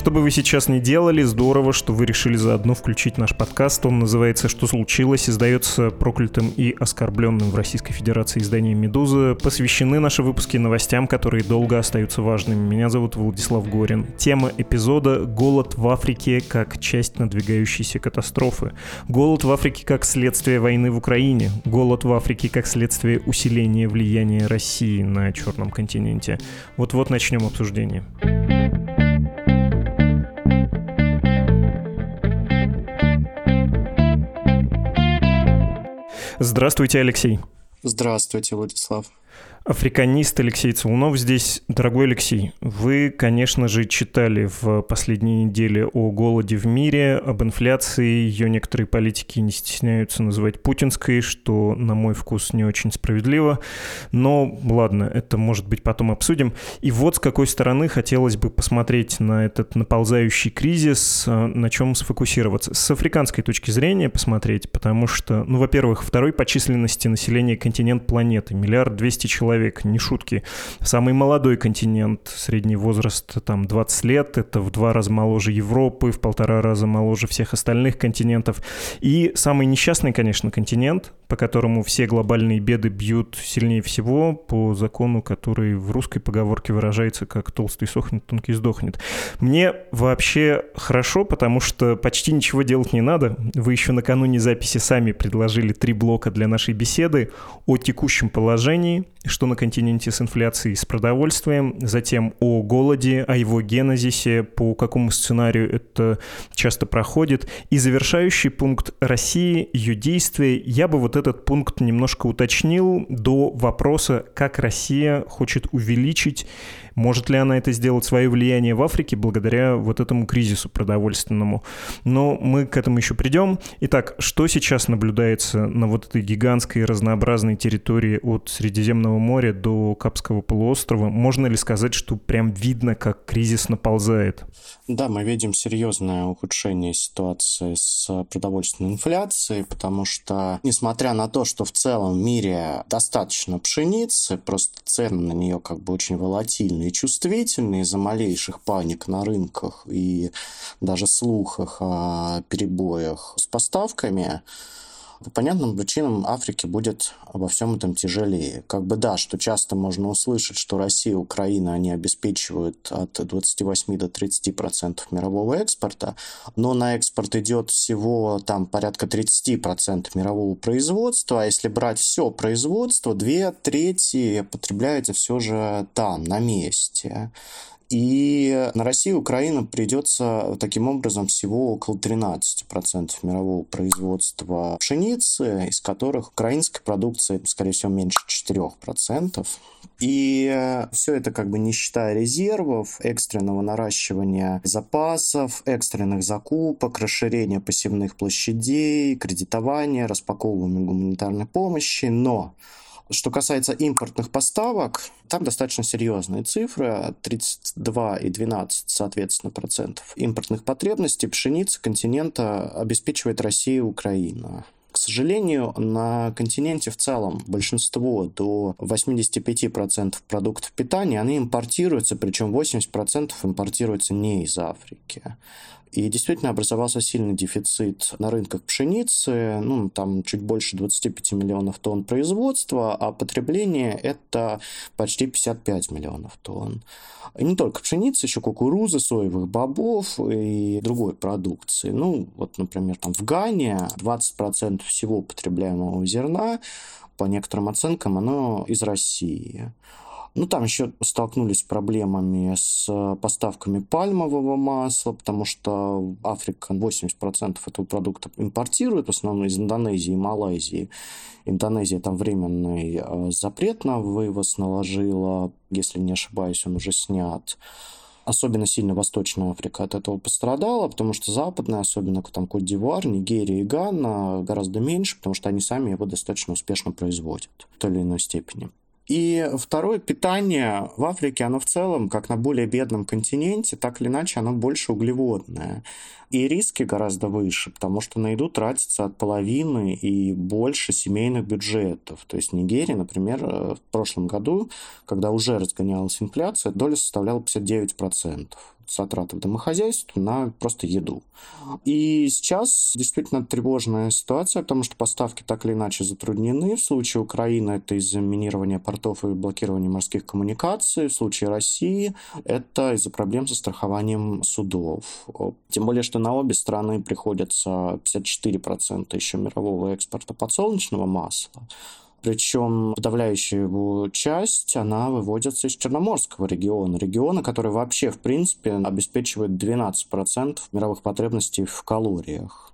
Что бы вы сейчас ни делали, здорово, что вы решили заодно включить наш подкаст. Он называется «Что случилось?» издается проклятым и оскорбленным в Российской Федерации изданием «Медуза». Посвящены наши выпуски новостям, которые долго остаются важными. Меня зовут Владислав Горин. Тема эпизода «Голод в Африке как часть надвигающейся катастрофы». Голод в Африке как следствие войны в Украине. Голод в Африке как следствие усиления влияния России на Черном континенте. Вот-вот начнем обсуждение. Здравствуйте, Алексей. Здравствуйте, Владислав. Африканист Алексей Целунов здесь. Дорогой Алексей, вы, конечно же, читали в последние недели о голоде в мире, об инфляции. Ее некоторые политики не стесняются называть путинской, что, на мой вкус, не очень справедливо. Но ладно, это, может быть, потом обсудим. И вот с какой стороны хотелось бы посмотреть на этот наползающий кризис, на чем сфокусироваться. С африканской точки зрения посмотреть, потому что, ну, во-первых, второй по численности населения континент планеты, миллиард двести человек человек, не шутки. Самый молодой континент, средний возраст там 20 лет, это в два раза моложе Европы, в полтора раза моложе всех остальных континентов. И самый несчастный, конечно, континент, по которому все глобальные беды бьют сильнее всего, по закону, который в русской поговорке выражается как «толстый сохнет, тонкий сдохнет». Мне вообще хорошо, потому что почти ничего делать не надо. Вы еще накануне записи сами предложили три блока для нашей беседы о текущем положении, что на континенте с инфляцией, с продовольствием, затем о голоде, о его генезисе, по какому сценарию это часто проходит, и завершающий пункт России, ее действия. Я бы вот этот пункт немножко уточнил до вопроса, как Россия хочет увеличить может ли она это сделать, свое влияние в Африке, благодаря вот этому кризису продовольственному? Но мы к этому еще придем. Итак, что сейчас наблюдается на вот этой гигантской разнообразной территории от Средиземного моря до Капского полуострова? Можно ли сказать, что прям видно, как кризис наползает? Да, мы видим серьезное ухудшение ситуации с продовольственной инфляцией, потому что, несмотря на то, что в целом в мире достаточно пшеницы, просто цены на нее как бы очень волатильны и чувствительны из-за малейших паник на рынках и даже слухах о перебоях с поставками, по понятным причинам Африке будет обо всем этом тяжелее. Как бы да, что часто можно услышать, что Россия и Украина, они обеспечивают от 28 до 30 процентов мирового экспорта, но на экспорт идет всего там порядка 30 процентов мирового производства, а если брать все производство, две трети потребляется все же там, на месте. И на Россию и Украину придется таким образом всего около 13% мирового производства пшеницы, из которых украинской продукции, скорее всего, меньше 4%. И все это как бы не считая резервов, экстренного наращивания запасов, экстренных закупок, расширения посевных площадей, кредитования, распаковывания гуманитарной помощи. Но что касается импортных поставок, там достаточно серьезные цифры, 32 и 12, соответственно, процентов импортных потребностей пшеницы континента обеспечивает Россия и Украина. К сожалению, на континенте в целом большинство до 85% продуктов питания, они импортируются, причем 80% импортируются не из Африки. И действительно образовался сильный дефицит на рынках пшеницы, ну, там чуть больше 25 миллионов тонн производства, а потребление это почти 55 миллионов тонн. И не только пшеницы, еще кукурузы, соевых бобов и другой продукции. Ну, вот, например, там в Гане 20% всего потребляемого зерна, по некоторым оценкам, оно из России. Ну, там еще столкнулись с проблемами с поставками пальмового масла, потому что Африка 80% этого продукта импортирует, в основном из Индонезии и Малайзии. Индонезия там временный э, запрет на вывоз наложила, если не ошибаюсь, он уже снят особенно сильно Восточная Африка от этого пострадала, потому что западная, особенно там Кот-Дивуар, Нигерия и Ганна, гораздо меньше, потому что они сами его достаточно успешно производят в той или иной степени. И второе, питание в Африке, оно в целом, как на более бедном континенте, так или иначе, оно больше углеводное. И риски гораздо выше, потому что на еду тратится от половины и больше семейных бюджетов. То есть в Нигерии, например, э, в прошлом году, когда уже разгонялась инфляция, доля составляла 59% затраты в домохозяйстве на просто еду. И сейчас действительно тревожная ситуация, потому что поставки так или иначе затруднены. В случае Украины это из-за минирования портов и блокирования морских коммуникаций. В случае России это из-за проблем со страхованием судов. Тем более, что на обе страны приходится 54% еще мирового экспорта подсолнечного масла. Причем подавляющая его часть, она выводится из Черноморского региона. Региона, который вообще, в принципе, обеспечивает 12% мировых потребностей в калориях.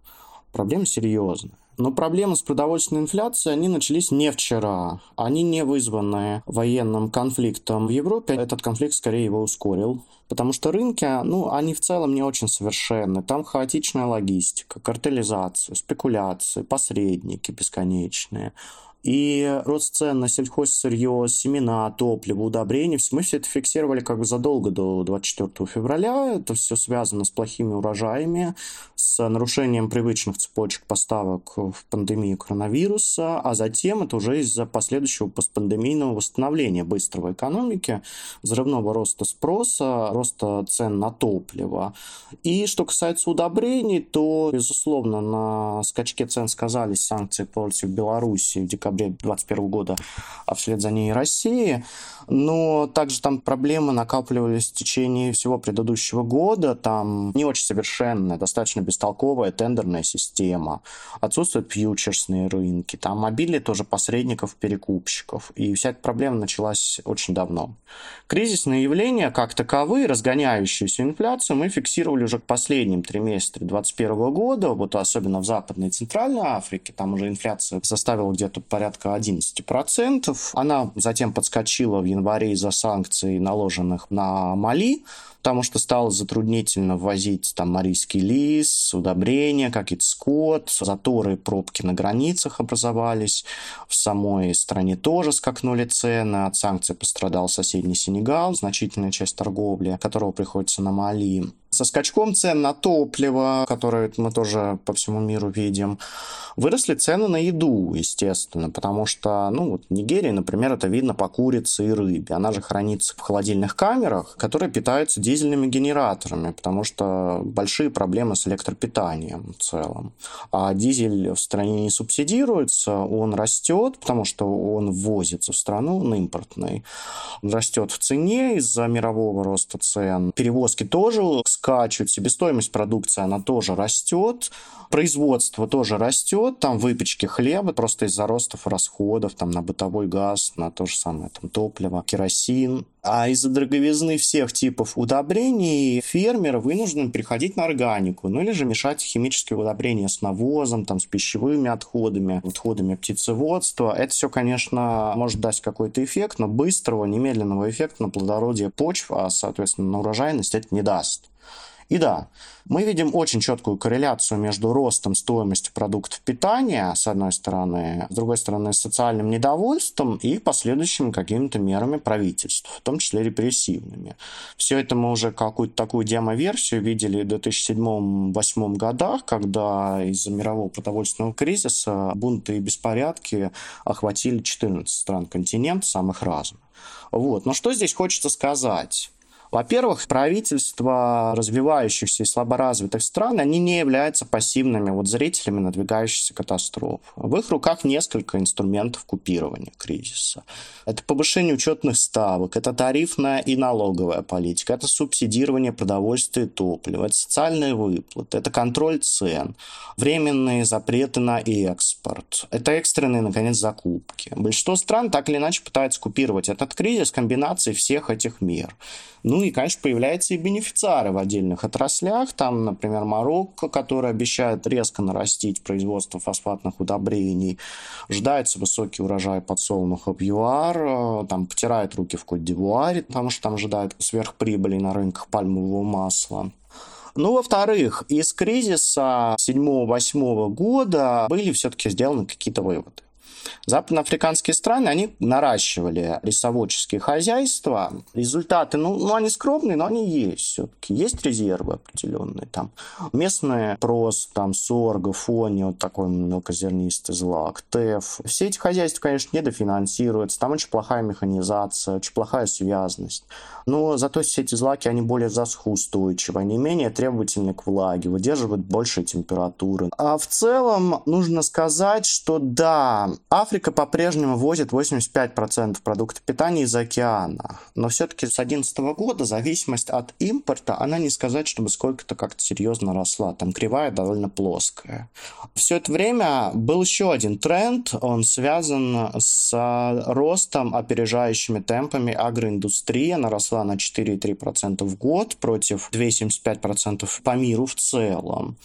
Проблема серьезная. Но проблемы с продовольственной инфляцией, они начались не вчера. Они не вызваны военным конфликтом в Европе. Этот конфликт скорее его ускорил. Потому что рынки, ну, они в целом не очень совершенны. Там хаотичная логистика, картелизация, спекуляции, посредники бесконечные и рост цен на сельхозсырье, семена, топливо, удобрения, мы все это фиксировали как бы задолго до 24 февраля. Это все связано с плохими урожаями, с нарушением привычных цепочек поставок в пандемию коронавируса, а затем это уже из-за последующего постпандемийного восстановления быстрого экономики, взрывного роста спроса, роста цен на топливо. И что касается удобрений, то, безусловно, на скачке цен сказались санкции против Беларуси в декабре декабре 2021 года, а вслед за ней и России. Но также там проблемы накапливались в течение всего предыдущего года. Там не очень совершенная, достаточно бестолковая тендерная система. Отсутствуют фьючерсные рынки. Там обилие тоже посредников, перекупщиков. И вся эта проблема началась очень давно. Кризисные явления, как таковые, разгоняющуюся инфляцию, мы фиксировали уже к последним триместре 2021 года, вот особенно в Западной и Центральной Африке. Там уже инфляция составила где-то порядка порядка 11%. Она затем подскочила в январе из-за санкций, наложенных на Мали, потому что стало затруднительно ввозить там марийский лис, удобрения, какие-то скот, заторы, пробки на границах образовались. В самой стране тоже скакнули цены, от санкций пострадал соседний Сенегал, значительная часть торговли, которого приходится на Мали. Со скачком цен на топливо, которое мы тоже по всему миру видим, выросли цены на еду, естественно, потому что, ну, вот в Нигерии, например, это видно по курице и рыбе. Она же хранится в холодильных камерах, которые питаются дизельными генераторами, потому что большие проблемы с электропитанием в целом. А дизель в стране не субсидируется, он растет, потому что он ввозится в страну, он импортный. Он растет в цене из-за мирового роста цен. Перевозки тоже скачут, себестоимость продукции, она тоже растет, производство тоже растет, там выпечки хлеба просто из-за ростов расходов там на бытовой газ, на то же самое там топливо, керосин. А из-за дороговизны всех типов удобрений фермеры вынуждены переходить на органику, ну или же мешать химические удобрения с навозом, там, с пищевыми отходами, отходами птицеводства. Это все, конечно, может дать какой-то эффект, но быстрого, немедленного эффекта на плодородие почв, а, соответственно, на урожайность это не даст. И да, мы видим очень четкую корреляцию между ростом стоимости продуктов питания, с одной стороны, с другой стороны, социальным недовольством и последующими какими-то мерами правительства, в том числе репрессивными. Все это мы уже какую-то такую демо-версию видели в 2007-2008 годах, когда из-за мирового продовольственного кризиса бунты и беспорядки охватили 14 стран континента, самых разных. Вот. Но что здесь хочется сказать? Во-первых, правительства развивающихся и слаборазвитых стран, они не являются пассивными вот зрителями надвигающейся катастрофы. В их руках несколько инструментов купирования кризиса. Это повышение учетных ставок, это тарифная и налоговая политика, это субсидирование продовольствия и топлива, это социальные выплаты, это контроль цен, временные запреты на экспорт, это экстренные, наконец, закупки. Большинство стран так или иначе пытаются купировать этот кризис комбинацией всех этих мер. Ну и, конечно, появляются и бенефициары в отдельных отраслях. Там, например, Марокко, который обещает резко нарастить производство фосфатных удобрений. Ожидается высокий урожай подсолнуха в ЮАР. Там потирают руки в Кот-Дивуаре, потому что там ожидают сверхприбыли на рынках пальмового масла. Ну, во-вторых, из кризиса 7-8 года были все-таки сделаны какие-то выводы. Западноафриканские страны, они наращивали лесоводческие хозяйства. Результаты, ну, ну они скромные, но они есть все-таки. Есть резервы определенные. Там местные прос, там сорга, фони, вот такой мелкозернистый злак, ТЭФ. Все эти хозяйства, конечно, недофинансируются. Там очень плохая механизация, очень плохая связность. Но зато все эти злаки, они более засухоустойчивы, они менее требовательны к влаге, выдерживают большие температуры. А в целом нужно сказать, что да, Африка по-прежнему возит 85% продуктов питания из океана. Но все-таки с 2011 года зависимость от импорта, она не сказать, чтобы сколько-то как-то серьезно росла. Там кривая довольно плоская. Все это время был еще один тренд. Он связан с ростом опережающими темпами агроиндустрии. Она росла на 4,3% в год против 2,75% по миру в целом.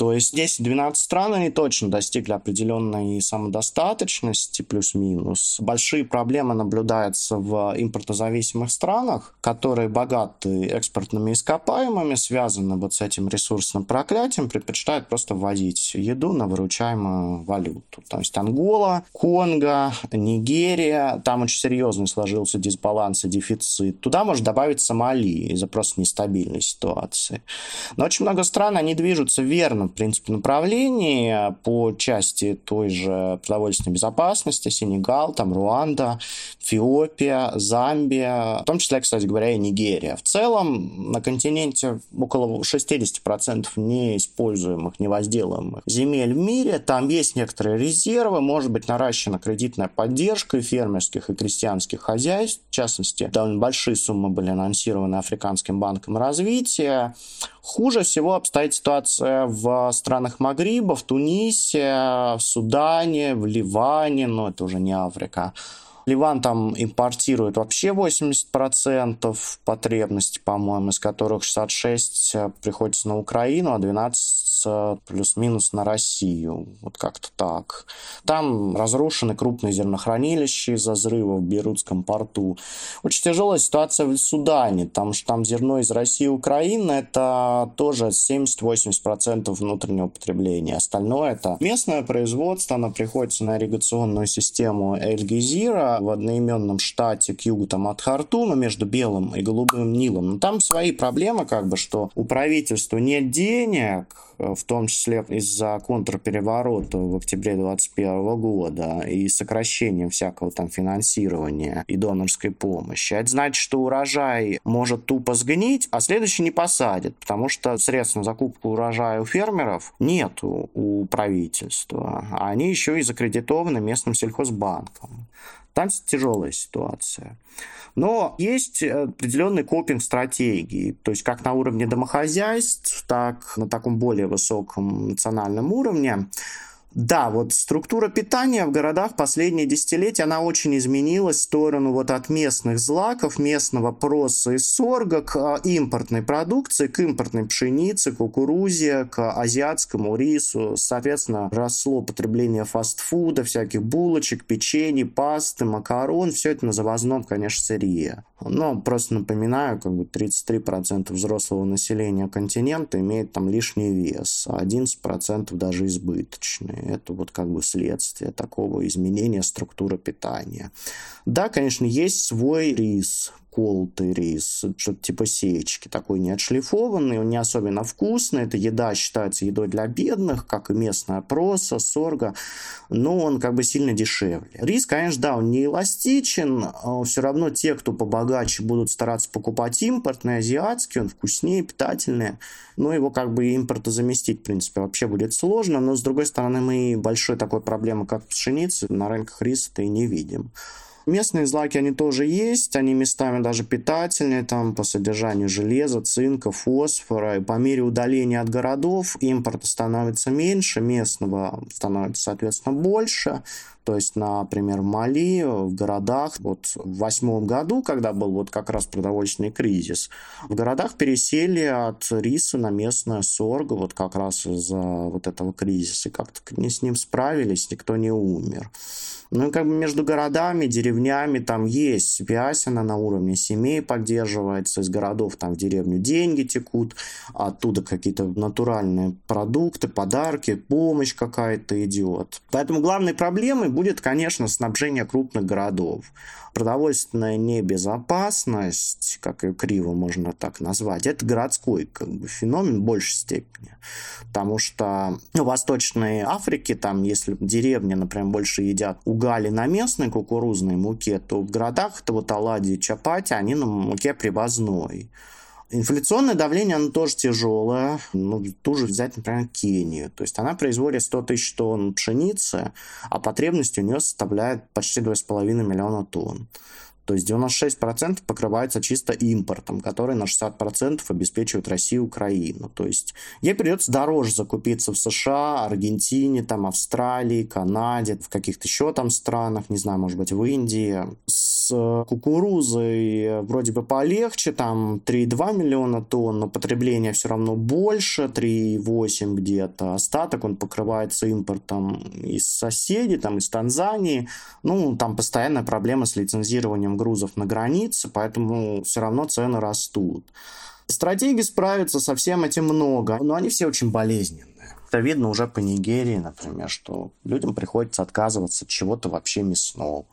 То есть 10-12 стран, они точно достигли определенной самодостаточности, плюс-минус. Большие проблемы наблюдаются в импортозависимых странах, которые богаты экспортными ископаемыми, связаны вот с этим ресурсным проклятием, предпочитают просто вводить еду на выручаемую валюту. То есть Ангола, Конго, Нигерия, там очень серьезный сложился дисбаланс и дефицит. Туда может добавить Сомали из-за просто нестабильной ситуации. Но очень много стран, они движутся верно в принципе, направлений по части той же продовольственной безопасности. Сенегал, там Руанда, Эфиопия, Замбия, в том числе, кстати говоря, и Нигерия. В целом на континенте около 60% неиспользуемых, невозделываемых земель в мире. Там есть некоторые резервы, может быть наращена кредитная поддержка и фермерских, и крестьянских хозяйств. В частности, довольно большие суммы были анонсированы Африканским банком развития. Хуже всего обстоит ситуация в странах Магриба, в Тунисе, в Судане, в Ливане, но это уже не Африка. Ливан там импортирует вообще 80% потребностей, по-моему, из которых 66 приходится на Украину, а 12 плюс-минус на Россию. Вот как-то так. Там разрушены крупные зернохранилища из-за взрыва в Бейрутском порту. Очень тяжелая ситуация в Судане, потому что там зерно из России и Украины это тоже 70-80% внутреннего потребления. Остальное это местное производство, оно приходится на ирригационную систему Эль-Гизира, в одноименном штате к югу там, от Хартума между Белым и Голубым Нилом. Но там свои проблемы, как бы, что у правительства нет денег, в том числе из-за контрпереворота в октябре 2021 года и сокращением всякого там финансирования и донорской помощи. Это значит, что урожай может тупо сгнить, а следующий не посадят, потому что средств на закупку урожая у фермеров нет у правительства. А они еще и закредитованы местным сельхозбанком. Там тяжелая ситуация. Но есть определенные копинг-стратегии, то есть как на уровне домохозяйств, так на таком более высоком национальном уровне. Да, вот структура питания в городах последние десятилетия, она очень изменилась в сторону вот от местных злаков, местного проса и сорга к а, импортной продукции, к импортной пшенице, кукурузе, к азиатскому рису. Соответственно, росло потребление фастфуда, всяких булочек, печенье, пасты, макарон. Все это на завозном, конечно, сырье. Но просто напоминаю, как бы 33% взрослого населения континента имеет там лишний вес, а 11% даже избыточный. Это вот как бы следствие такого изменения структуры питания. Да, конечно, есть свой рис, колотый рис, что-то типа сечки, такой не отшлифованный, он не особенно вкусный, эта еда считается едой для бедных, как и местная проса, сорга, но он как бы сильно дешевле. Рис, конечно, да, он не эластичен, все равно те, кто побогаче, будут стараться покупать импортный, азиатский, он вкуснее, питательный, но его как бы импорта заместить, в принципе, вообще будет сложно, но с другой стороны, мы большой такой проблемы, как пшеницы, на рынках риса-то и не видим. Местные злаки, они тоже есть, они местами даже питательные, там по содержанию железа, цинка, фосфора. И по мере удаления от городов импорта становится меньше, местного становится, соответственно, больше. То есть, например, в Мали, в городах, вот в восьмом году, когда был вот как раз продовольственный кризис, в городах пересели от риса на местное сорго, вот как раз из-за вот этого кризиса. Как-то не с ним справились, никто не умер. Ну и как бы между городами, деревнями там есть связь, она на уровне семей поддерживается, из городов там в деревню деньги текут, оттуда какие-то натуральные продукты, подарки, помощь какая-то идет. Поэтому главной проблемой будет, конечно, снабжение крупных городов. Продовольственная небезопасность, как ее криво можно так назвать, это городской как бы, феномен в большей степени. Потому что в Восточной Африке, там, если деревни, например, больше едят угали на местной кукурузной муке, то в городах это вот оладьи, чапати, они на муке привозной. Инфляционное давление, оно тоже тяжелое. Ну, тоже взять, например, Кению. То есть она производит 100 тысяч тонн пшеницы, а потребность у нее составляет почти 2,5 миллиона тонн. То есть 96% покрывается чисто импортом, который на 60% обеспечивает Россию и Украину. То есть ей придется дороже закупиться в США, Аргентине, там, Австралии, Канаде, в каких-то еще там странах, не знаю, может быть, в Индии. С кукурузой вроде бы полегче, там 3,2 миллиона тонн, но потребление все равно больше, 3,8 где-то. Остаток он покрывается импортом из соседей, там, из Танзании. Ну, там постоянная проблема с лицензированием грузов на границе, поэтому все равно цены растут. Стратегий справиться со всем этим много, но они все очень болезненные. Это видно уже по Нигерии, например, что людям приходится отказываться от чего-то вообще мясного.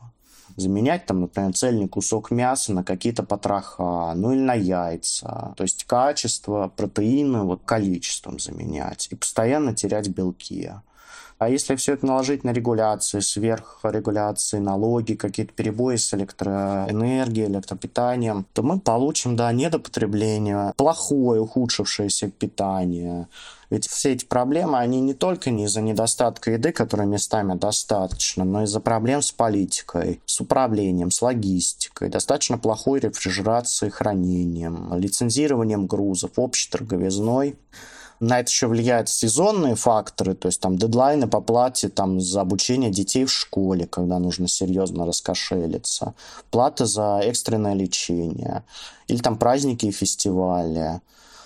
Заменять там, например, цельный кусок мяса на какие-то потроха, ну или на яйца. То есть качество, протеины вот количеством заменять и постоянно терять белки. А если все это наложить на регуляции, сверхрегуляции, налоги, какие-то перебои с электроэнергией, электропитанием, то мы получим, да, недопотребление, плохое, ухудшившееся питание. Ведь все эти проблемы, они не только не из-за недостатка еды, которой местами достаточно, но из-за проблем с политикой, с управлением, с логистикой, достаточно плохой рефрижерацией, хранением, лицензированием грузов, общей торговизной. На это еще влияют сезонные факторы, то есть там дедлайны по плате там, за обучение детей в школе, когда нужно серьезно раскошелиться, плата за экстренное лечение, или там праздники и фестивали.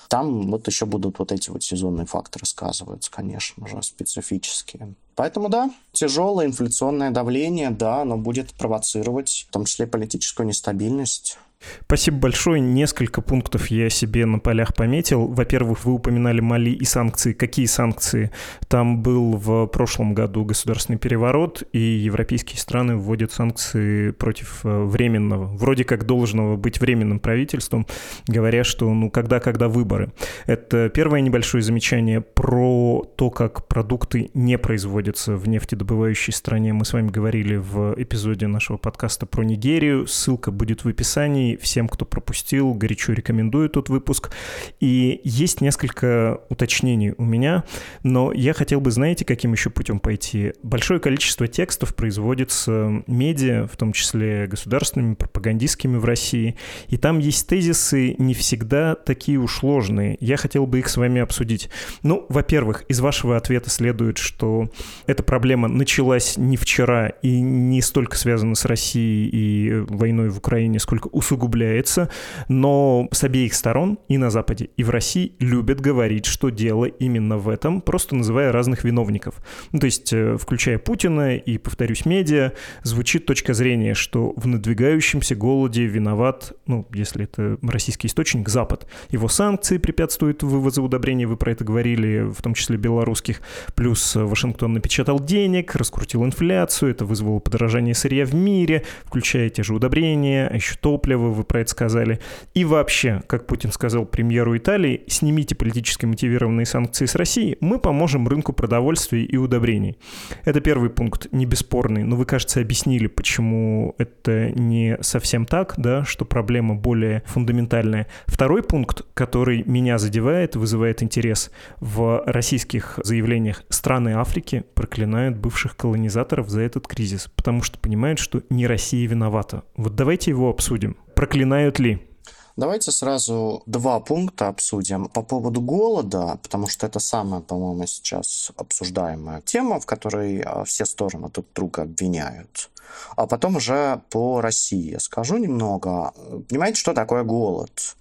Там вот еще будут вот эти вот сезонные факторы сказываются, конечно же, специфические. Поэтому да, тяжелое инфляционное давление, да, оно будет провоцировать в том числе политическую нестабильность. Спасибо большое. Несколько пунктов я себе на полях пометил. Во-первых, вы упоминали Мали и санкции. Какие санкции? Там был в прошлом году государственный переворот, и европейские страны вводят санкции против э, временного, вроде как должного быть временным правительством, говоря, что ну когда-когда выборы. Это первое небольшое замечание про то, как продукты не производятся в нефтедобывающей стране. Мы с вами говорили в эпизоде нашего подкаста про Нигерию. Ссылка будет в описании всем, кто пропустил, горячо рекомендую тот выпуск. И есть несколько уточнений у меня, но я хотел бы, знаете, каким еще путем пойти? Большое количество текстов производится медиа, в том числе государственными, пропагандистскими в России, и там есть тезисы не всегда такие уж сложные. Я хотел бы их с вами обсудить. Ну, во-первых, из вашего ответа следует, что эта проблема началась не вчера и не столько связана с Россией и войной в Украине, сколько усугубляется усугубляется, но с обеих сторон, и на Западе, и в России, любят говорить, что дело именно в этом, просто называя разных виновников. Ну, то есть, э, включая Путина и, повторюсь, медиа, звучит точка зрения, что в надвигающемся голоде виноват, ну, если это российский источник, Запад. Его санкции препятствуют вывозу удобрений, вы про это говорили, в том числе белорусских, плюс Вашингтон напечатал денег, раскрутил инфляцию, это вызвало подорожание сырья в мире, включая те же удобрения, а еще топливо, вы про это сказали. И вообще, как Путин сказал премьеру Италии, снимите политически мотивированные санкции с России, мы поможем рынку продовольствия и удобрений. Это первый пункт, не бесспорный, но вы, кажется, объяснили, почему это не совсем так, да, что проблема более фундаментальная. Второй пункт, который меня задевает, вызывает интерес в российских заявлениях страны Африки проклинают бывших колонизаторов за этот кризис, потому что понимают, что не Россия виновата. Вот давайте его обсудим. Проклинают ли? Давайте сразу два пункта обсудим по поводу голода, потому что это самая, по-моему, сейчас обсуждаемая тема, в которой а, все стороны друг друга обвиняют. А потом уже по России скажу немного. Понимаете, что такое голод?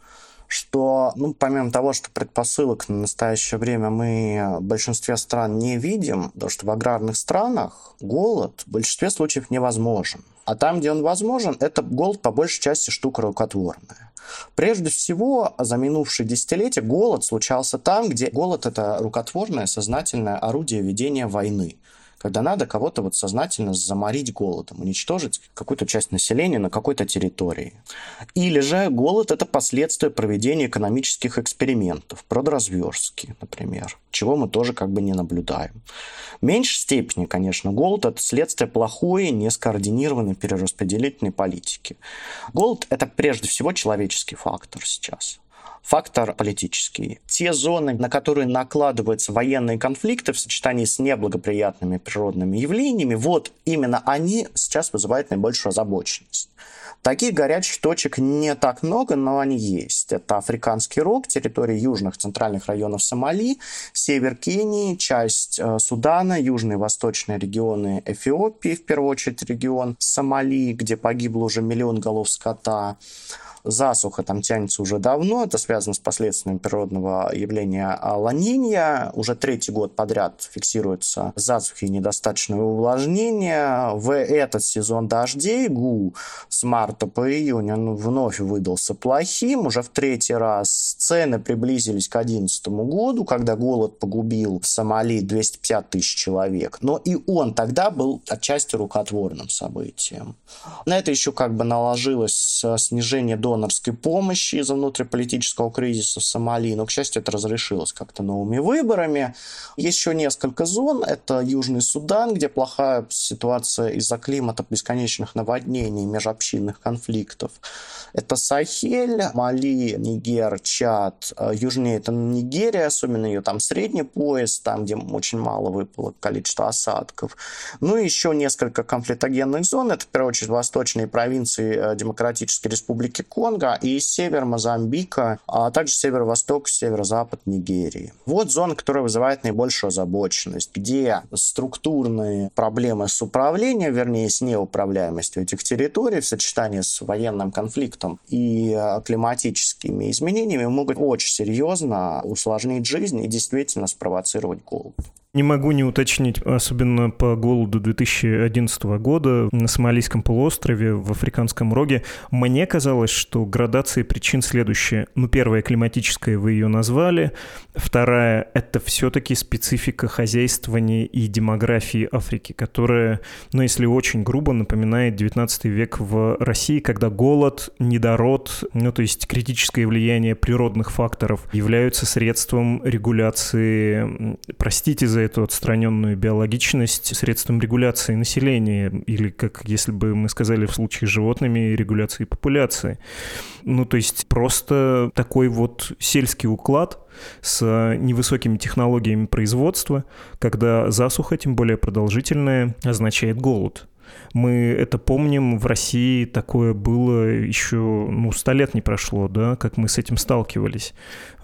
Что, ну, помимо того, что предпосылок на настоящее время мы в большинстве стран не видим, потому что в аграрных странах голод в большинстве случаев невозможен. А там, где он возможен, это голод по большей части штука рукотворная. Прежде всего, за минувшие десятилетия голод случался там, где голод – это рукотворное, сознательное орудие ведения войны когда надо кого-то вот сознательно заморить голодом, уничтожить какую-то часть населения на какой-то территории. Или же голод – это последствия проведения экономических экспериментов, продразверстки, например, чего мы тоже как бы не наблюдаем. В меньшей степени, конечно, голод – это следствие плохой, нескоординированной перераспределительной политики. Голод – это прежде всего человеческий фактор сейчас фактор политический. Те зоны, на которые накладываются военные конфликты в сочетании с неблагоприятными природными явлениями, вот именно они сейчас вызывают наибольшую озабоченность. Таких горячих точек не так много, но они есть. Это Африканский рог, территория южных центральных районов Сомали, север Кении, часть э, Судана, южные восточные регионы Эфиопии, в первую очередь регион Сомали, где погибло уже миллион голов скота, Засуха там тянется уже давно, это связано с последствиями природного явления ланинья. Уже третий год подряд фиксируется засухи и недостаточное увлажнение. В этот сезон дождей ГУ с марта по июнь он вновь выдался плохим. Уже в третий раз цены приблизились к 2011 году, когда голод погубил в Сомали 250 тысяч человек. Но и он тогда был отчасти рукотворным событием. На это еще как бы наложилось снижение до донорской помощи из-за внутриполитического кризиса в Сомали, но, к счастью, это разрешилось как-то новыми выборами. Еще несколько зон. Это Южный Судан, где плохая ситуация из-за климата, бесконечных наводнений, межобщинных конфликтов. Это Сахель, Мали, Нигер, Чад. Южнее это Нигерия, особенно ее там средний пояс, там, где очень мало выпало количество осадков. Ну и еще несколько конфликтогенных зон. Это, в первую очередь, восточные провинции э, Демократической Республики Конго, Конго и север Мозамбика, а также северо-восток, северо-запад Нигерии. Вот зона, которая вызывает наибольшую озабоченность, где структурные проблемы с управлением, вернее, с неуправляемостью этих территорий в сочетании с военным конфликтом и а, климатическими изменениями могут очень серьезно усложнить жизнь и действительно спровоцировать голод. Не могу не уточнить, особенно по голоду 2011 года на Сомалийском полуострове, в Африканском роге. Мне казалось, что градация причин следующая. Ну, первая климатическая, вы ее назвали. Вторая — это все-таки специфика хозяйствования и демографии Африки, которая, ну, если очень грубо, напоминает 19 век в России, когда голод, недород, ну, то есть критическое влияние природных факторов являются средством регуляции, простите за эту отстраненную биологичность средством регуляции населения, или, как если бы мы сказали в случае с животными, регуляции популяции. Ну, то есть просто такой вот сельский уклад с невысокими технологиями производства, когда засуха, тем более продолжительная, означает голод. Мы это помним, в России такое было еще, ну, сто лет не прошло, да, как мы с этим сталкивались.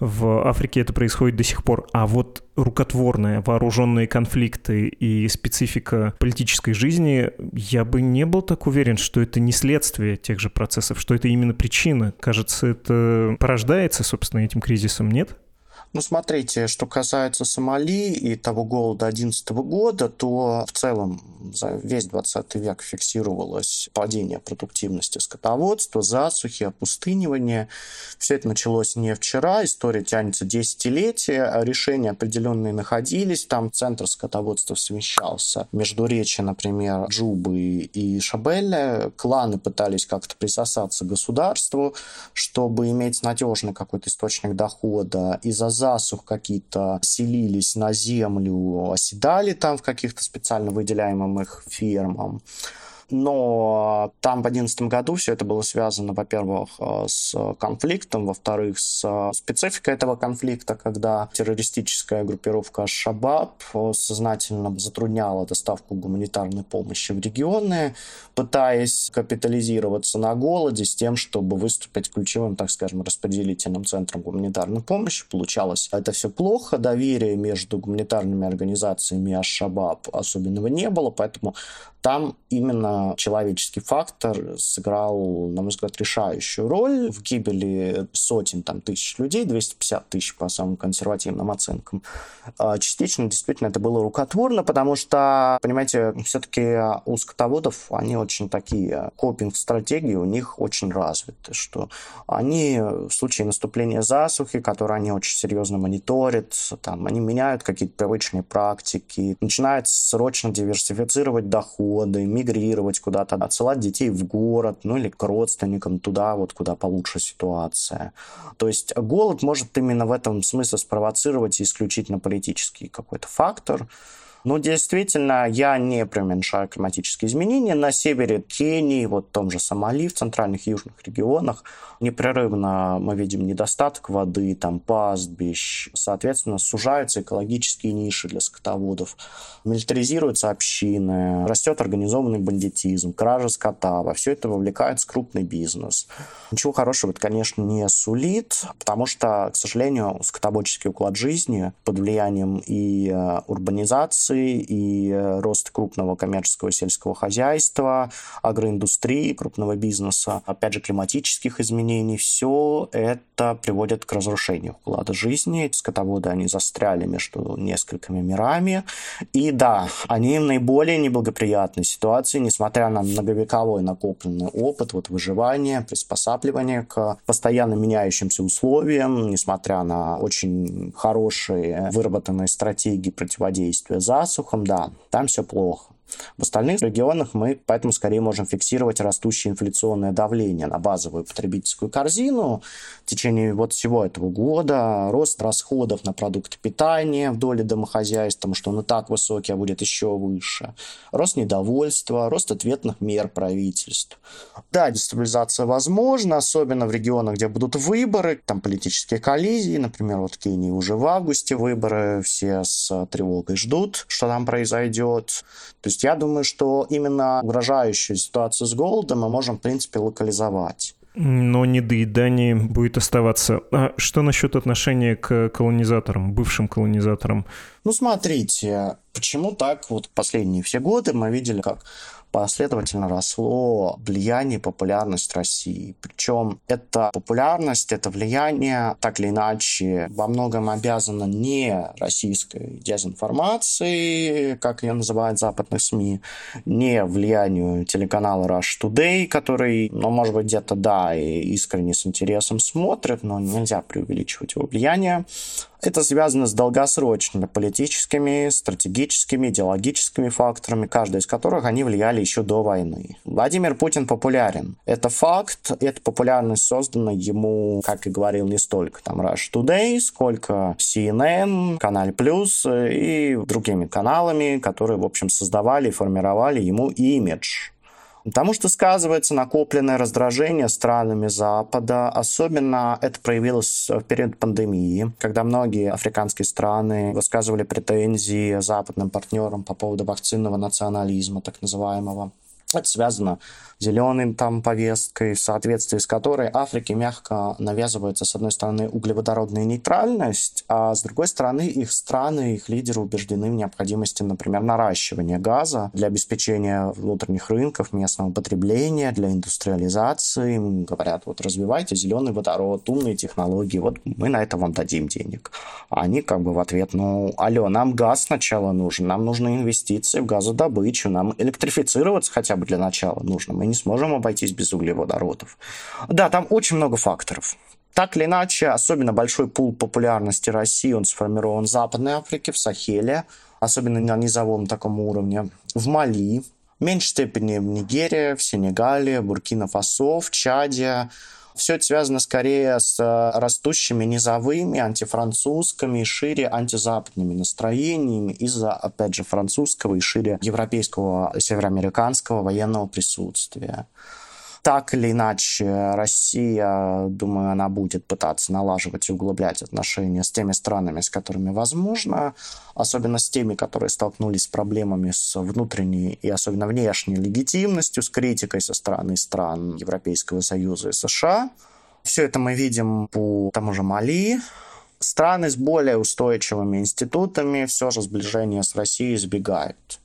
В Африке это происходит до сих пор. А вот рукотворные вооруженные конфликты и специфика политической жизни, я бы не был так уверен, что это не следствие тех же процессов, что это именно причина. Кажется, это порождается, собственно, этим кризисом, нет? Ну, смотрите, что касается Сомали и того голода 2011 года, то в целом за весь 20 век фиксировалось падение продуктивности скотоводства, засухи, опустынивание. Все это началось не вчера, история тянется десятилетия, решения определенные находились, там центр скотоводства совмещался. Между речи, например, Джубы и Шабеля, кланы пытались как-то присосаться к государству, чтобы иметь надежный какой-то источник дохода. Из-за засух какие-то селились на землю, оседали там в каких-то специально выделяемых фермам. Но там в 2011 году все это было связано, во-первых, э, с конфликтом, во-вторых, с э, спецификой этого конфликта, когда террористическая группировка Шабаб э, сознательно затрудняла доставку гуманитарной помощи в регионы, пытаясь капитализироваться на голоде с тем, чтобы выступить ключевым, так скажем, распределительным центром гуманитарной помощи. Получалось это все плохо, доверия между гуманитарными организациями и Аш-Шабаб особенного не было, поэтому там именно человеческий фактор сыграл, на мой взгляд, решающую роль в гибели сотен там, тысяч людей, 250 тысяч по самым консервативным оценкам. А частично действительно это было рукотворно, потому что, понимаете, все-таки у скотоводов они очень такие, копинг-стратегии у них очень развиты, что они в случае наступления засухи, которые они очень серьезно мониторят, там, они меняют какие-то привычные практики, начинают срочно диверсифицировать доход, годы, мигрировать куда-то, отсылать детей в город, ну или к родственникам туда, вот куда получше ситуация. То есть голод может именно в этом смысле спровоцировать исключительно политический какой-то фактор, ну, действительно, я не преуменьшаю климатические изменения. На севере Кении, вот в том же Сомали, в центральных и южных регионах, непрерывно мы видим недостаток воды, там пастбищ. Соответственно, сужаются экологические ниши для скотоводов. Милитаризируются общины, растет организованный бандитизм, кража скота. Во все это вовлекается крупный бизнес. Ничего хорошего это, конечно, не сулит, потому что, к сожалению, скотободческий уклад жизни под влиянием и э, урбанизации, инвестиции и э, рост крупного коммерческого сельского хозяйства, агроиндустрии, крупного бизнеса, опять же, климатических изменений, все это приводит к разрушению уклада жизни. Скотоводы, они застряли между несколькими мирами. И да, они в наиболее неблагоприятной ситуации, несмотря на многовековой накопленный опыт вот, выживания, приспосабливания к постоянно меняющимся условиям, несмотря на очень хорошие выработанные стратегии противодействия за засухам, да, там все плохо. В остальных регионах мы поэтому скорее можем фиксировать растущее инфляционное давление на базовую потребительскую корзину в течение вот всего этого года, рост расходов на продукты питания в доле домохозяйств, потому что он и так высокий, а будет еще выше, рост недовольства, рост ответных мер правительств. Да, дестабилизация возможна, особенно в регионах, где будут выборы, там политические коллизии, например, вот в Кении уже в августе выборы, все с тревогой ждут, что там произойдет. То есть есть я думаю, что именно угрожающую ситуацию с голодом мы можем, в принципе, локализовать. Но недоедание будет оставаться. А что насчет отношения к колонизаторам, бывшим колонизаторам? Ну, смотрите, почему так вот последние все годы мы видели, как последовательно росло влияние и популярность России. Причем эта популярность, это влияние так или иначе во многом обязано не российской дезинформации, как ее называют западные СМИ, не влиянию телеканала Rush Today, который, ну, может быть, где-то, да, и искренне с интересом смотрит, но нельзя преувеличивать его влияние, это связано с долгосрочными политическими, стратегическими, идеологическими факторами, каждый из которых они влияли еще до войны. Владимир Путин популярен. Это факт. Эта популярность создана ему, как и говорил, не столько там Rush Today, сколько CNN, Канал Плюс и другими каналами, которые, в общем, создавали и формировали ему имидж Потому что сказывается накопленное раздражение странами Запада. Особенно это проявилось в период пандемии, когда многие африканские страны высказывали претензии западным партнерам по поводу вакцинного национализма, так называемого. Это связано с зеленым там повесткой, в соответствии с которой Африке мягко навязывается, с одной стороны, углеводородная нейтральность, а с другой стороны, их страны, их лидеры убеждены в необходимости, например, наращивания газа для обеспечения внутренних рынков, местного потребления, для индустриализации. Им говорят, вот развивайте зеленый водород, умные технологии, вот мы на это вам дадим денег. А они как бы в ответ, ну, алло, нам газ сначала нужен, нам нужны инвестиции в газодобычу, нам электрифицироваться хотя бы для начала нужно. Мы не сможем обойтись без углеводородов. Да, там очень много факторов. Так или иначе, особенно большой пул популярности России, он сформирован в Западной Африке, в Сахеле, особенно на низовом таком уровне, в Мали, в меньшей степени в Нигерии, в Сенегале, Буркина-Фасо, в Чаде, все это связано скорее с э, растущими низовыми антифранцузскими и шире антизападными настроениями из-за, опять же, французского и шире европейского, североамериканского военного присутствия так или иначе, Россия, думаю, она будет пытаться налаживать и углублять отношения с теми странами, с которыми возможно, особенно с теми, которые столкнулись с проблемами с внутренней и особенно внешней легитимностью, с критикой со стороны стран Европейского Союза и США. Все это мы видим по тому же Мали, Страны с более устойчивыми институтами все же сближение с Россией избегают.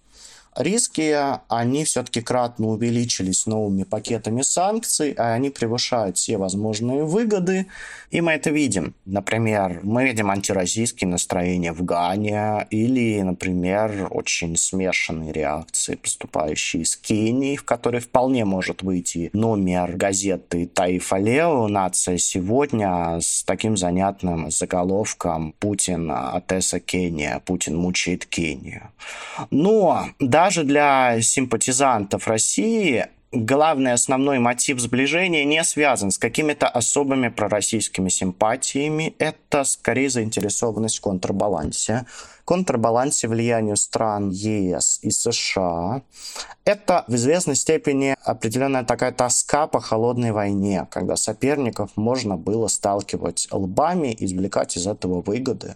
Риски, они все-таки кратно увеличились новыми пакетами санкций, а они превышают все возможные выгоды, и мы это видим. Например, мы видим антироссийские настроения в Гане или, например, очень смешанные реакции, поступающие из Кении, в которой вполне может выйти номер газеты Таиф Алео «Нация сегодня» с таким занятным заголовком «Путин Атеса Кения», «Путин мучает Кению». Но, да, даже для симпатизантов России главный основной мотив сближения не связан с какими-то особыми пророссийскими симпатиями. Это скорее заинтересованность в контрбалансе контрбалансе влияния стран ЕС и США. Это в известной степени определенная такая тоска по холодной войне, когда соперников можно было сталкивать лбами извлекать из этого выгоды.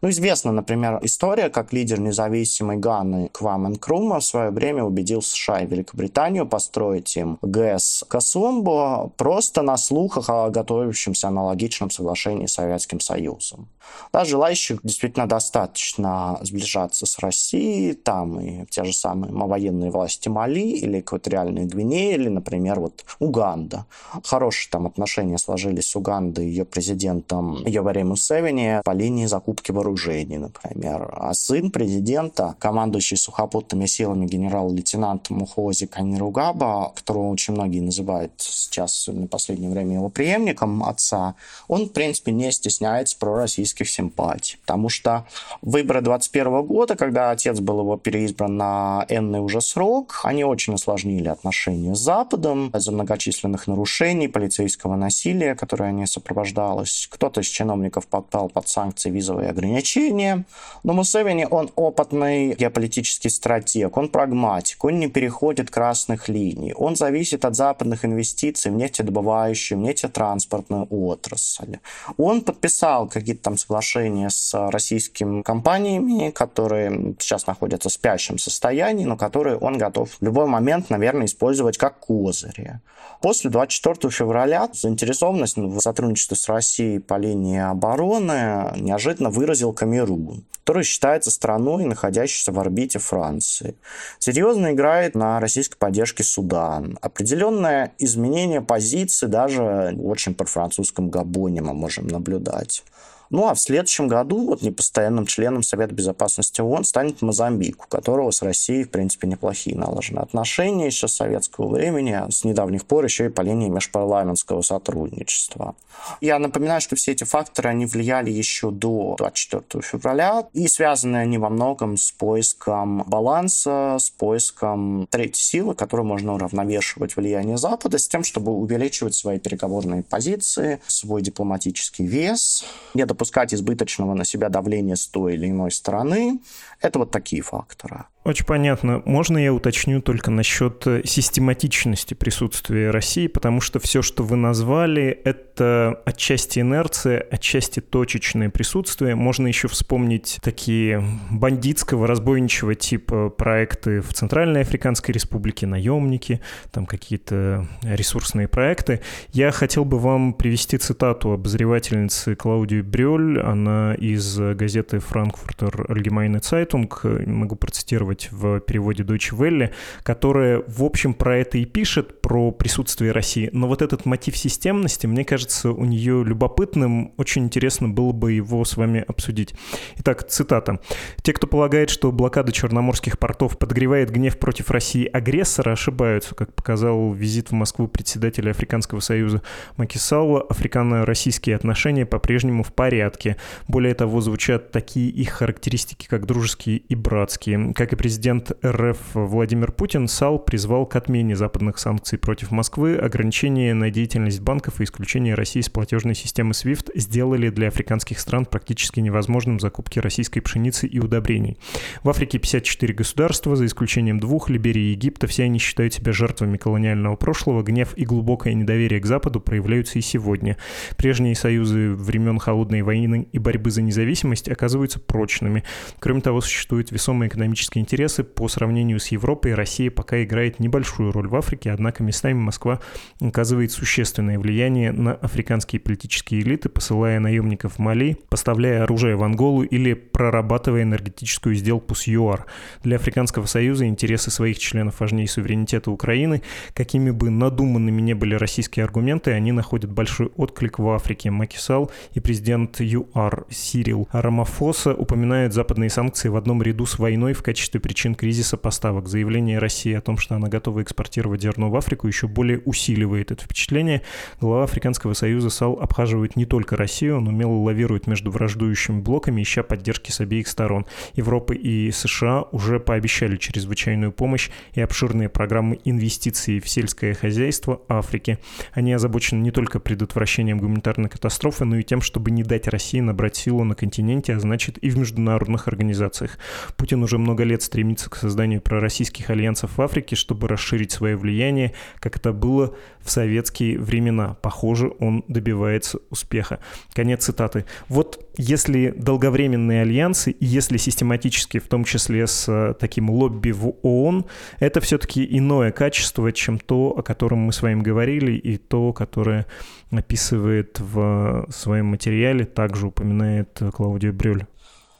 Ну, известна, например, история, как лидер независимой Ганы Квамен Крума в свое время убедил США и Великобританию построить им ГЭС Касумбо просто на слухах о готовящемся аналогичном соглашении с Советским Союзом. Да, желающих действительно достаточно сближаться с Россией, там и те же самые военные власти Мали или экваториальной Гвинеи, или, например, вот Уганда. Хорошие там отношения сложились с Угандой и ее президентом Йовари Мусевини по линии закупки вооружений, например. А сын президента, командующий сухопутными силами генерал-лейтенант Мухози Каниругаба, которого очень многие называют сейчас в последнее время его преемником отца, он, в принципе, не стесняется пророссийских политических симпатий. Потому что выборы 21 года, когда отец был его переизбран на энный уже срок, они очень осложнили отношения с Западом из-за многочисленных нарушений, полицейского насилия, которое не сопровождалось. Кто-то из чиновников попал под санкции, визовые ограничения. Но Мусевини, он опытный геополитический стратег, он прагматик, он не переходит красных линий. Он зависит от западных инвестиций в нефтедобывающую, в нефтетранспортную отрасль. Он подписал какие-то там соглашение с российскими компаниями, которые сейчас находятся в спящем состоянии, но которые он готов в любой момент, наверное, использовать как козыри. После 24 февраля заинтересованность в сотрудничестве с Россией по линии обороны неожиданно выразил Камерун, который считается страной, находящейся в орбите Франции. Серьезно играет на российской поддержке Судан. Определенное изменение позиции даже очень профранцузском Габоне мы можем наблюдать. Ну а в следующем году вот непостоянным членом Совета Безопасности ООН станет Мозамбик, у которого с Россией, в принципе, неплохие налажены отношения еще с советского времени, а с недавних пор еще и по линии межпарламентского сотрудничества. Я напоминаю, что все эти факторы, они влияли еще до 24 февраля, и связаны они во многом с поиском баланса, с поиском третьей силы, которую можно уравновешивать влияние Запада, с тем, чтобы увеличивать свои переговорные позиции, свой дипломатический вес. Нет допускать избыточного на себя давления с той или иной стороны. Это вот такие факторы. Очень понятно. Можно я уточню только насчет э, систематичности присутствия России, потому что все, что вы назвали, это отчасти инерция, отчасти точечное присутствие. Можно еще вспомнить такие бандитского, разбойничего типа проекты в Центральной Африканской Республике, наемники, там какие-то ресурсные проекты. Я хотел бы вам привести цитату обозревательницы Клаудии Брёль. Она из газеты «Франкфуртер Allgemeine Zeitung». Могу процитировать быть в переводе Deutsche Welle, которая, в общем, про это и пишет, про присутствие России. Но вот этот мотив системности, мне кажется, у нее любопытным. Очень интересно было бы его с вами обсудить. Итак, цитата. «Те, кто полагает, что блокада черноморских портов подогревает гнев против России агрессора, ошибаются, как показал визит в Москву председателя Африканского союза Макисаула. Африкано-российские отношения по-прежнему в порядке. Более того, звучат такие их характеристики, как дружеские и братские. Как и президент РФ Владимир Путин САЛ призвал к отмене западных санкций против Москвы, ограничение на деятельность банков и исключение России с платежной системы SWIFT сделали для африканских стран практически невозможным закупки российской пшеницы и удобрений. В Африке 54 государства, за исключением двух, Либерии и Египта, все они считают себя жертвами колониального прошлого, гнев и глубокое недоверие к Западу проявляются и сегодня. Прежние союзы времен Холодной войны и борьбы за независимость оказываются прочными. Кроме того, существует весомый экономический интерес интересы по сравнению с Европой Россия пока играет небольшую роль в Африке, однако местами Москва оказывает существенное влияние на африканские политические элиты, посылая наемников в Мали, поставляя оружие в Анголу или прорабатывая энергетическую сделку с ЮАР. Для Африканского Союза интересы своих членов важнее суверенитета Украины. Какими бы надуманными не были российские аргументы, они находят большой отклик в Африке. Макисал и президент ЮАР Сирил Рамафоса упоминают западные санкции в одном ряду с войной в качестве причин кризиса поставок. Заявление России о том, что она готова экспортировать зерно в Африку, еще более усиливает это впечатление. Глава Африканского союза САЛ обхаживает не только Россию, он умело лавирует между враждующими блоками, ища поддержки с обеих сторон. Европа и США уже пообещали чрезвычайную помощь и обширные программы инвестиций в сельское хозяйство Африки. Они озабочены не только предотвращением гуманитарной катастрофы, но и тем, чтобы не дать России набрать силу на континенте, а значит и в международных организациях. Путин уже много лет стремится к созданию пророссийских альянсов в Африке, чтобы расширить свое влияние, как это было в советские времена. Похоже, он добивается успеха. Конец цитаты. Вот если долговременные альянсы, и если систематически, в том числе с э, таким лобби в ООН, это все-таки иное качество, чем то, о котором мы с вами говорили, и то, которое описывает в своем материале, также упоминает Клаудия Брюль.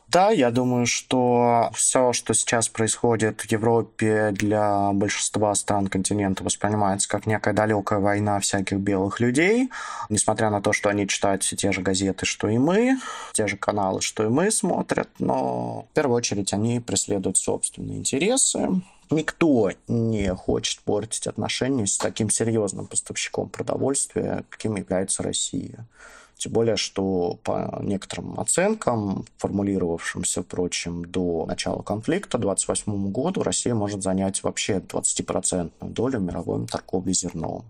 Да, я думаю, что все, что сейчас происходит в Европе для большинства стран континента воспринимается как некая далекая война всяких белых людей, несмотря на то, что они читают все те же газеты, что и мы, те же каналы, что и мы смотрят, но в первую очередь они преследуют собственные интересы, Никто не хочет портить отношения с таким серьезным поставщиком продовольствия, каким является Россия. Тем более, что по некоторым оценкам, формулировавшимся, впрочем, до начала конфликта, 28 году Россия может занять вообще 20% долю мировой торговле зерном.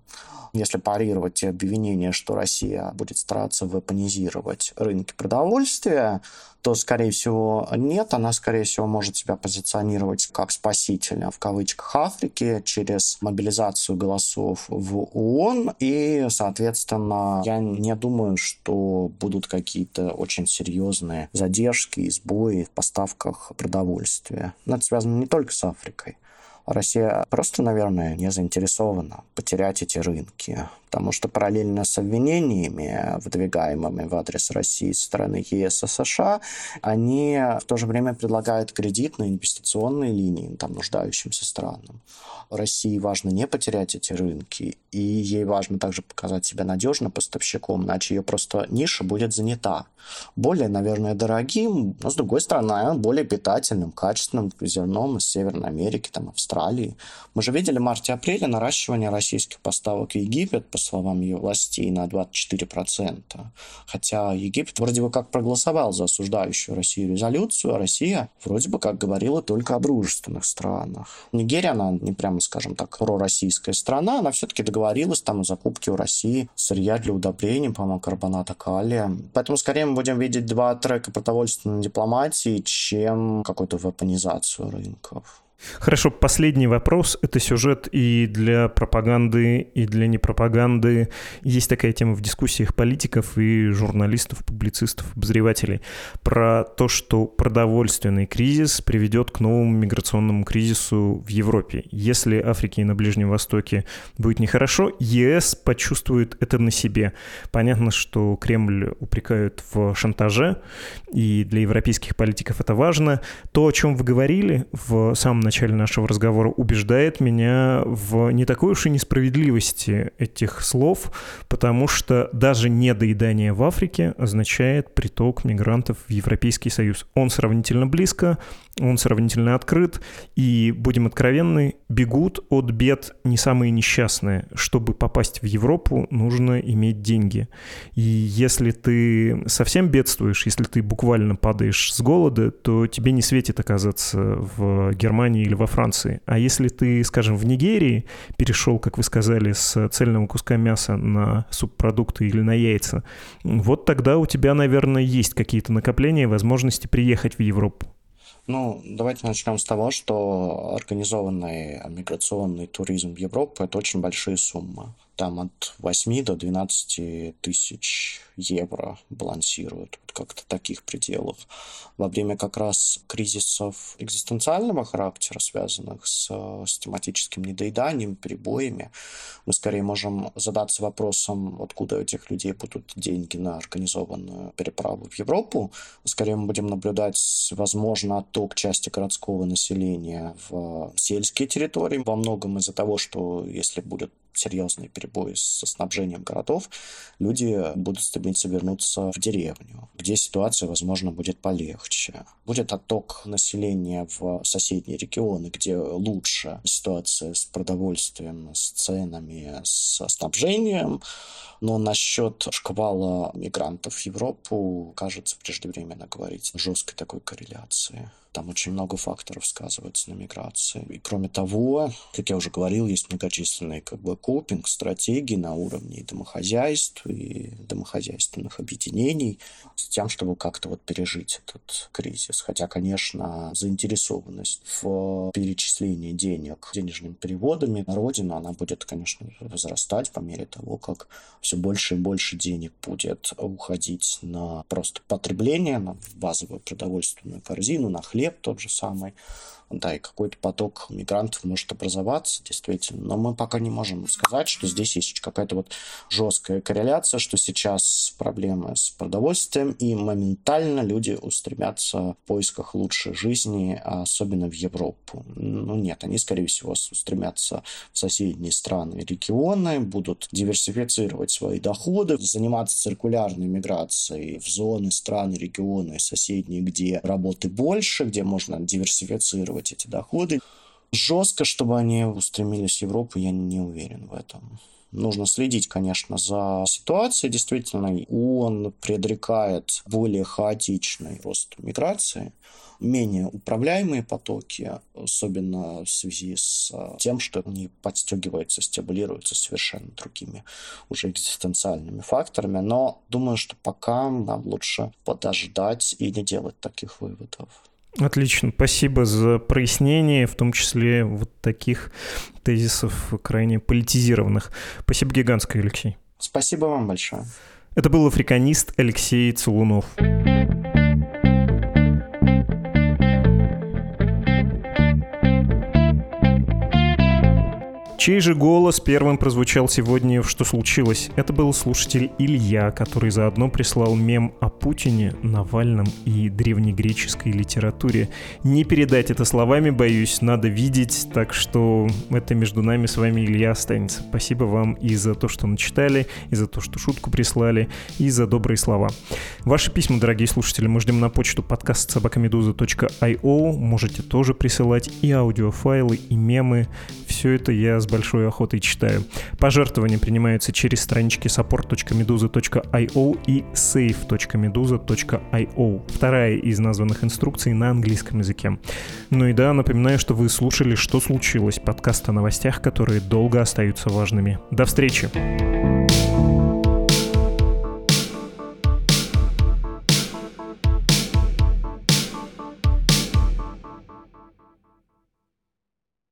Если парировать те обвинения, что Россия будет стараться вепонизировать рынки продовольствия, то, скорее всего, нет. Она, скорее всего, может себя позиционировать как спасителя, в кавычках, Африки через мобилизацию голосов в ООН. И, соответственно, я не думаю, что будут какие-то очень серьезные задержки сбои в поставках продовольствия. Но это связано не только с Африкой. Россия просто, наверное, не заинтересована потерять эти рынки, потому что параллельно с обвинениями, выдвигаемыми в адрес России со стороны ЕС и США, они в то же время предлагают кредитные инвестиционные линии там, нуждающимся странам. России важно не потерять эти рынки, и ей важно также показать себя надежным поставщиком, иначе ее просто ниша будет занята. Более, наверное, дорогим, но, с другой стороны, более питательным, качественным зерном из Северной Америки, там, Австралии. Мы же видели в марте-апреле наращивание российских поставок в Египет, по словам ее властей, на 24%. Хотя Египет вроде бы как проголосовал за осуждающую Россию резолюцию, а Россия вроде бы как говорила только о дружественных странах. Нигерия, она не прямо, скажем так, пророссийская страна, она все-таки договорилась там о закупке у России сырья для удобрений, по-моему, карбоната калия. Поэтому скорее мы будем видеть два трека продовольственной дипломатии, чем какую-то вепонизацию рынков. Хорошо, последний вопрос. Это сюжет и для пропаганды, и для непропаганды. Есть такая тема в дискуссиях политиков и журналистов, публицистов, обозревателей про то, что продовольственный кризис приведет к новому миграционному кризису в Европе. Если Африке и на Ближнем Востоке будет нехорошо, ЕС почувствует это на себе. Понятно, что Кремль упрекают в шантаже, и для европейских политиков это важно. То, о чем вы говорили в самом начале нашего разговора, убеждает меня в не такой уж и несправедливости этих слов, потому что даже недоедание в Африке означает приток мигрантов в Европейский Союз. Он сравнительно близко, он сравнительно открыт, и, будем откровенны, бегут от бед не самые несчастные. Чтобы попасть в Европу, нужно иметь деньги. И если ты совсем бедствуешь, если ты буквально падаешь с голода, то тебе не светит оказаться в Германии или во Франции. А если ты, скажем, в Нигерии перешел, как вы сказали, с цельного куска мяса на субпродукты или на яйца, вот тогда у тебя, наверное, есть какие-то накопления, возможности приехать в Европу. Ну, давайте начнем с того, что организованный миграционный туризм в Европу – это очень большие суммы. Там от 8 до 12 тысяч евро балансируют, как-то таких пределах. Во время как раз кризисов экзистенциального характера, связанных с, с тематическим недоеданием, перебоями, мы скорее можем задаться вопросом, откуда у этих людей будут деньги на организованную переправу в Европу. Скорее мы будем наблюдать, возможно, отток части городского населения в сельские территории, во многом из-за того, что если будет серьезные перебои со снабжением городов, люди будут стремиться вернуться в деревню, где ситуация, возможно, будет полегче. Будет отток населения в соседние регионы, где лучше ситуация с продовольствием, с ценами, с снабжением. Но насчет шквала мигрантов в Европу, кажется, преждевременно говорить жесткой такой корреляции. Там очень много факторов сказывается на миграции. И кроме того, как я уже говорил, есть многочисленные как бы копинг, стратегии на уровне домохозяйств и домохозяйственных объединений с тем, чтобы как-то вот пережить этот кризис. Хотя, конечно, заинтересованность в перечислении денег денежными переводами на родину, она будет, конечно, возрастать по мере того, как все больше и больше денег будет уходить на просто потребление, на базовую продовольственную корзину, на хлеб тот же самый да, и какой-то поток мигрантов может образоваться, действительно. Но мы пока не можем сказать, что здесь есть какая-то вот жесткая корреляция, что сейчас проблемы с продовольствием, и моментально люди устремятся в поисках лучшей жизни, особенно в Европу. Ну нет, они, скорее всего, устремятся в соседние страны регионы, будут диверсифицировать свои доходы, заниматься циркулярной миграцией в зоны, страны, регионы соседние, где работы больше, где можно диверсифицировать контролировать эти доходы. Жестко, чтобы они устремились в Европу, я не уверен в этом. Нужно следить, конечно, за ситуацией. Действительно, он предрекает более хаотичный рост миграции, менее управляемые потоки, особенно в связи с тем, что они подстегиваются, стимулируются совершенно другими уже экзистенциальными факторами. Но думаю, что пока нам лучше подождать и не делать таких выводов. Отлично, спасибо за прояснение, в том числе вот таких тезисов крайне политизированных. Спасибо гигантское, Алексей. Спасибо вам большое. Это был африканист Алексей Целунов. Чей же голос первым прозвучал сегодня в «Что случилось?» Это был слушатель Илья, который заодно прислал мем о Путине, Навальном и древнегреческой литературе. Не передать это словами, боюсь, надо видеть, так что это между нами с вами, Илья, останется. Спасибо вам и за то, что начитали, и за то, что шутку прислали, и за добрые слова. Ваши письма, дорогие слушатели, мы ждем на почту подкаст собакамедуза.io. Можете тоже присылать и аудиофайлы, и мемы. Все это я с большой охотой читаю. Пожертвования принимаются через странички support.meduza.io и save.meduza.io. Вторая из названных инструкций на английском языке. Ну и да, напоминаю, что вы слушали «Что случилось?» подкаст о новостях, которые долго остаются важными. До встречи!